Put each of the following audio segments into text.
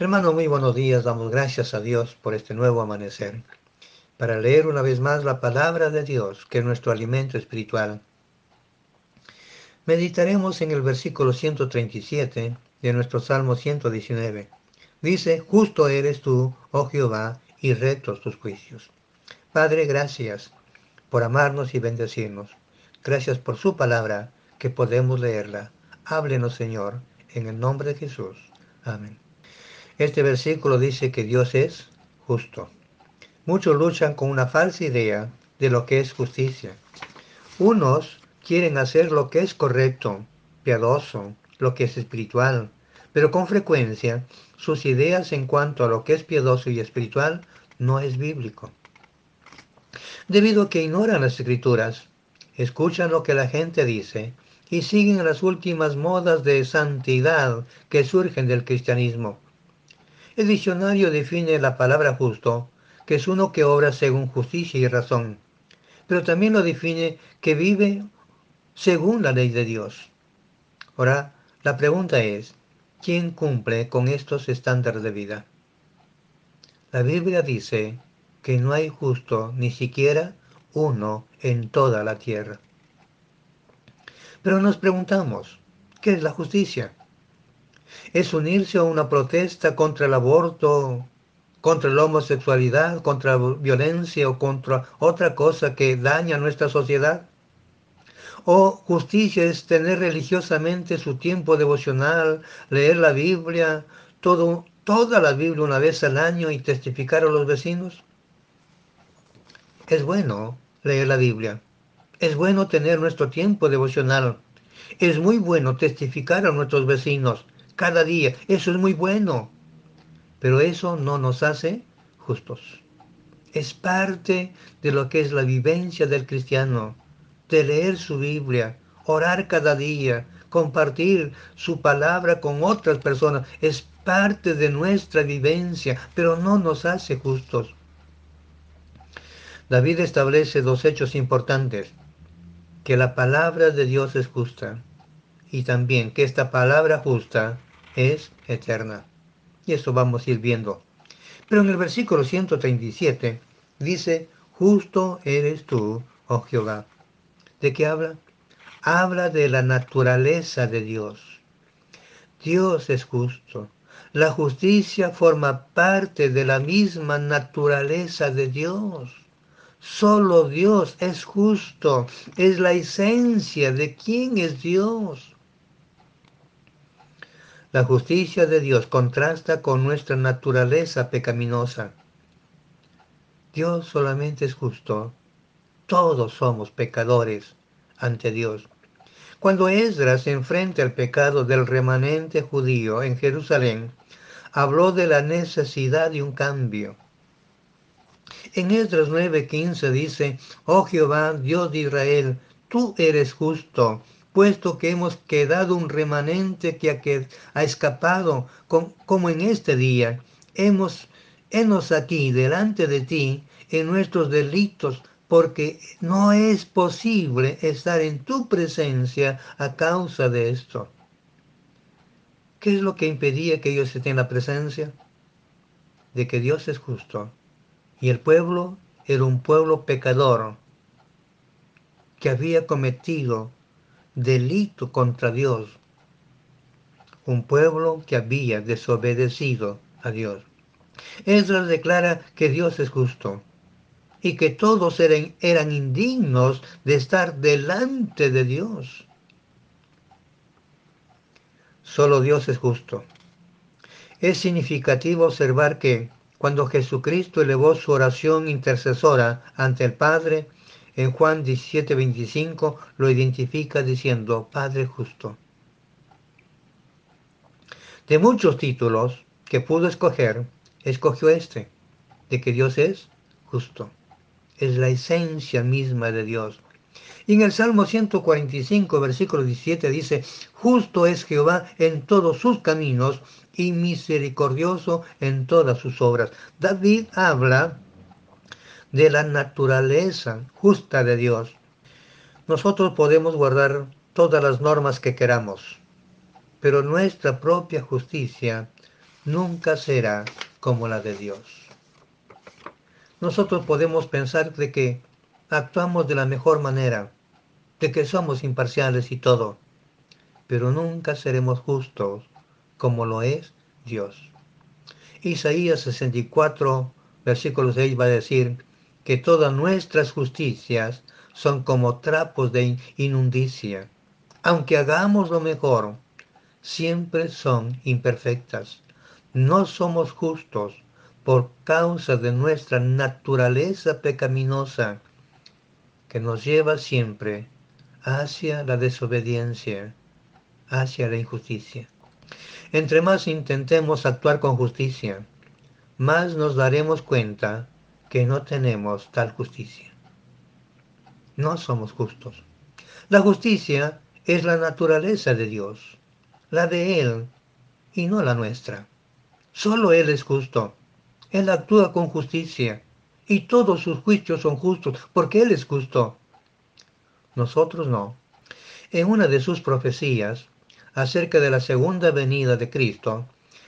Hermano, muy buenos días. Damos gracias a Dios por este nuevo amanecer, para leer una vez más la palabra de Dios, que es nuestro alimento espiritual. Meditaremos en el versículo 137 de nuestro Salmo 119. Dice, justo eres tú, oh Jehová, y rectos tus juicios. Padre, gracias por amarnos y bendecirnos. Gracias por su palabra, que podemos leerla. Háblenos, Señor, en el nombre de Jesús. Amén. Este versículo dice que Dios es justo. Muchos luchan con una falsa idea de lo que es justicia. Unos quieren hacer lo que es correcto, piadoso, lo que es espiritual, pero con frecuencia sus ideas en cuanto a lo que es piadoso y espiritual no es bíblico. Debido a que ignoran las escrituras, escuchan lo que la gente dice y siguen las últimas modas de santidad que surgen del cristianismo el diccionario define la palabra justo, que es uno que obra según justicia y razón, pero también lo define que vive según la ley de Dios. Ahora, la pregunta es, ¿quién cumple con estos estándares de vida? La Biblia dice que no hay justo ni siquiera uno en toda la tierra. Pero nos preguntamos, ¿qué es la justicia? Es unirse a una protesta contra el aborto, contra la homosexualidad, contra la violencia o contra otra cosa que daña a nuestra sociedad. O justicia es tener religiosamente su tiempo devocional, leer la Biblia, todo, toda la Biblia una vez al año y testificar a los vecinos. Es bueno leer la Biblia. Es bueno tener nuestro tiempo devocional. Es muy bueno testificar a nuestros vecinos cada día. Eso es muy bueno. Pero eso no nos hace justos. Es parte de lo que es la vivencia del cristiano, de leer su Biblia, orar cada día, compartir su palabra con otras personas. Es parte de nuestra vivencia, pero no nos hace justos. David establece dos hechos importantes, que la palabra de Dios es justa y también que esta palabra justa es eterna. Y eso vamos a ir viendo. Pero en el versículo 137 dice, justo eres tú, oh Jehová. ¿De qué habla? Habla de la naturaleza de Dios. Dios es justo. La justicia forma parte de la misma naturaleza de Dios. Solo Dios es justo. Es la esencia de quién es Dios. La justicia de Dios contrasta con nuestra naturaleza pecaminosa. Dios solamente es justo. Todos somos pecadores ante Dios. Cuando Esdras se enfrenta al pecado del remanente judío en Jerusalén, habló de la necesidad de un cambio. En Esdras 9:15 dice, Oh Jehová, Dios de Israel, tú eres justo puesto que hemos quedado un remanente que ha, escapado, como en este día. Hemos, henos aquí delante de ti en nuestros delitos, porque no es posible estar en tu presencia a causa de esto. ¿Qué es lo que impedía que ellos estén en la presencia? De que Dios es justo. Y el pueblo era un pueblo pecador que había cometido delito contra Dios, un pueblo que había desobedecido a Dios. Esdras declara que Dios es justo y que todos eran, eran indignos de estar delante de Dios. Solo Dios es justo. Es significativo observar que cuando Jesucristo elevó su oración intercesora ante el Padre, en Juan 17, 25 lo identifica diciendo, Padre justo. De muchos títulos que pudo escoger, escogió este, de que Dios es justo. Es la esencia misma de Dios. Y en el Salmo 145, versículo 17 dice, justo es Jehová en todos sus caminos y misericordioso en todas sus obras. David habla de la naturaleza justa de Dios. Nosotros podemos guardar todas las normas que queramos, pero nuestra propia justicia nunca será como la de Dios. Nosotros podemos pensar de que actuamos de la mejor manera, de que somos imparciales y todo, pero nunca seremos justos como lo es Dios. Isaías 64, versículo 6 va a decir que todas nuestras justicias son como trapos de inundicia. Aunque hagamos lo mejor, siempre son imperfectas. No somos justos por causa de nuestra naturaleza pecaminosa que nos lleva siempre hacia la desobediencia, hacia la injusticia. Entre más intentemos actuar con justicia, más nos daremos cuenta que no tenemos tal justicia. No somos justos. La justicia es la naturaleza de Dios, la de Él y no la nuestra. Solo Él es justo. Él actúa con justicia y todos sus juicios son justos porque Él es justo. Nosotros no. En una de sus profecías acerca de la segunda venida de Cristo,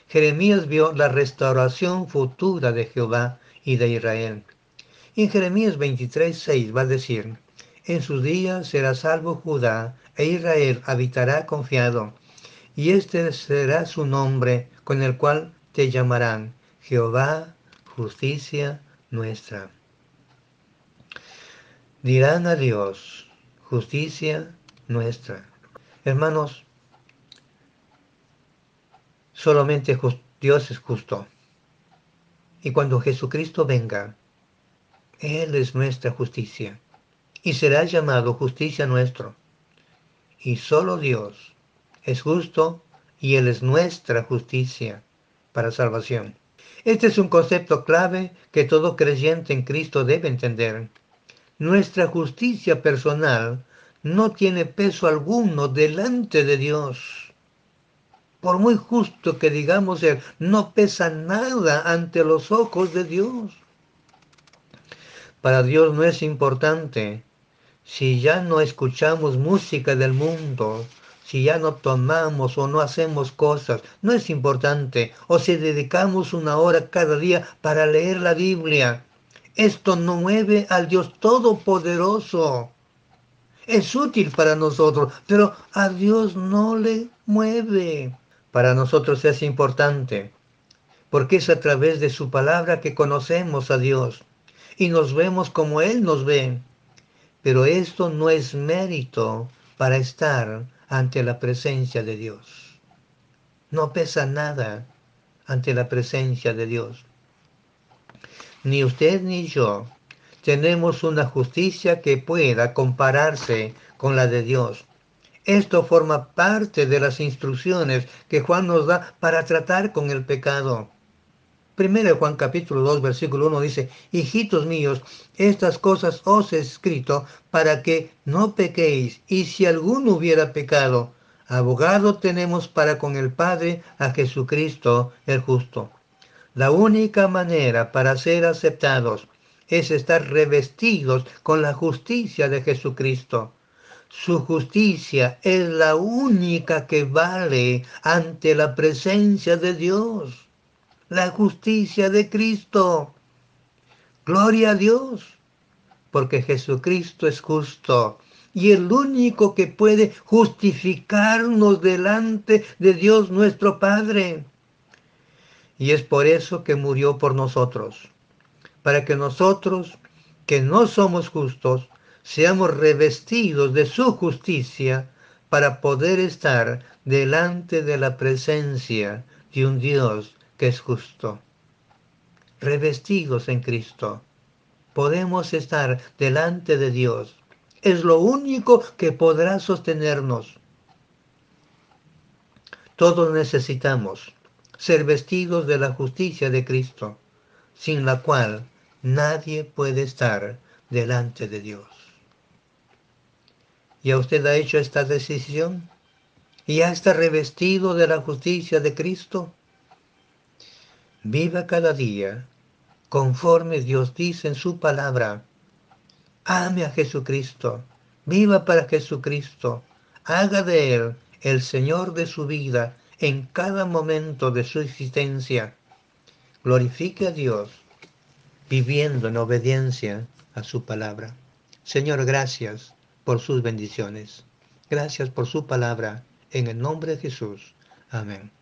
Jeremías vio la restauración futura de Jehová y de Israel. en Jeremías 23:6 va a decir, en sus días será salvo Judá e Israel habitará confiado, y este será su nombre con el cual te llamarán Jehová, justicia nuestra. Dirán a Dios, justicia nuestra. Hermanos, solamente Dios es justo. Y cuando Jesucristo venga, Él es nuestra justicia. Y será llamado justicia nuestro. Y solo Dios es justo y Él es nuestra justicia para salvación. Este es un concepto clave que todo creyente en Cristo debe entender. Nuestra justicia personal no tiene peso alguno delante de Dios. Por muy justo que digamos ser, no pesa nada ante los ojos de Dios. Para Dios no es importante si ya no escuchamos música del mundo, si ya no tomamos o no hacemos cosas, no es importante. O si dedicamos una hora cada día para leer la Biblia. Esto no mueve al Dios Todopoderoso. Es útil para nosotros, pero a Dios no le mueve. Para nosotros es importante, porque es a través de su palabra que conocemos a Dios y nos vemos como Él nos ve. Pero esto no es mérito para estar ante la presencia de Dios. No pesa nada ante la presencia de Dios. Ni usted ni yo tenemos una justicia que pueda compararse con la de Dios. Esto forma parte de las instrucciones que Juan nos da para tratar con el pecado. Primero Juan capítulo 2 versículo 1 dice, hijitos míos, estas cosas os he escrito para que no pequéis, y si alguno hubiera pecado, abogado tenemos para con el Padre a Jesucristo el justo. La única manera para ser aceptados es estar revestidos con la justicia de Jesucristo. Su justicia es la única que vale ante la presencia de Dios la justicia de Cristo. Gloria a Dios, porque Jesucristo es justo y el único que puede justificarnos delante de Dios nuestro Padre. Y es por eso que murió por nosotros, para que nosotros, que no somos justos, seamos revestidos de su justicia para poder estar delante de la presencia de un Dios es justo. Revestidos en Cristo, podemos estar delante de Dios. Es lo único que podrá sostenernos. Todos necesitamos ser vestidos de la justicia de Cristo, sin la cual nadie puede estar delante de Dios. ¿Ya usted ha hecho esta decisión? ¿Ya está revestido de la justicia de Cristo? Viva cada día conforme Dios dice en su palabra. Ame a Jesucristo. Viva para Jesucristo. Haga de Él el Señor de su vida, en cada momento de su existencia glorifique a Dios viviendo en obediencia a su palabra. Señor, gracias por sus bendiciones. Gracias por su palabra. En el nombre de Jesús. Amén.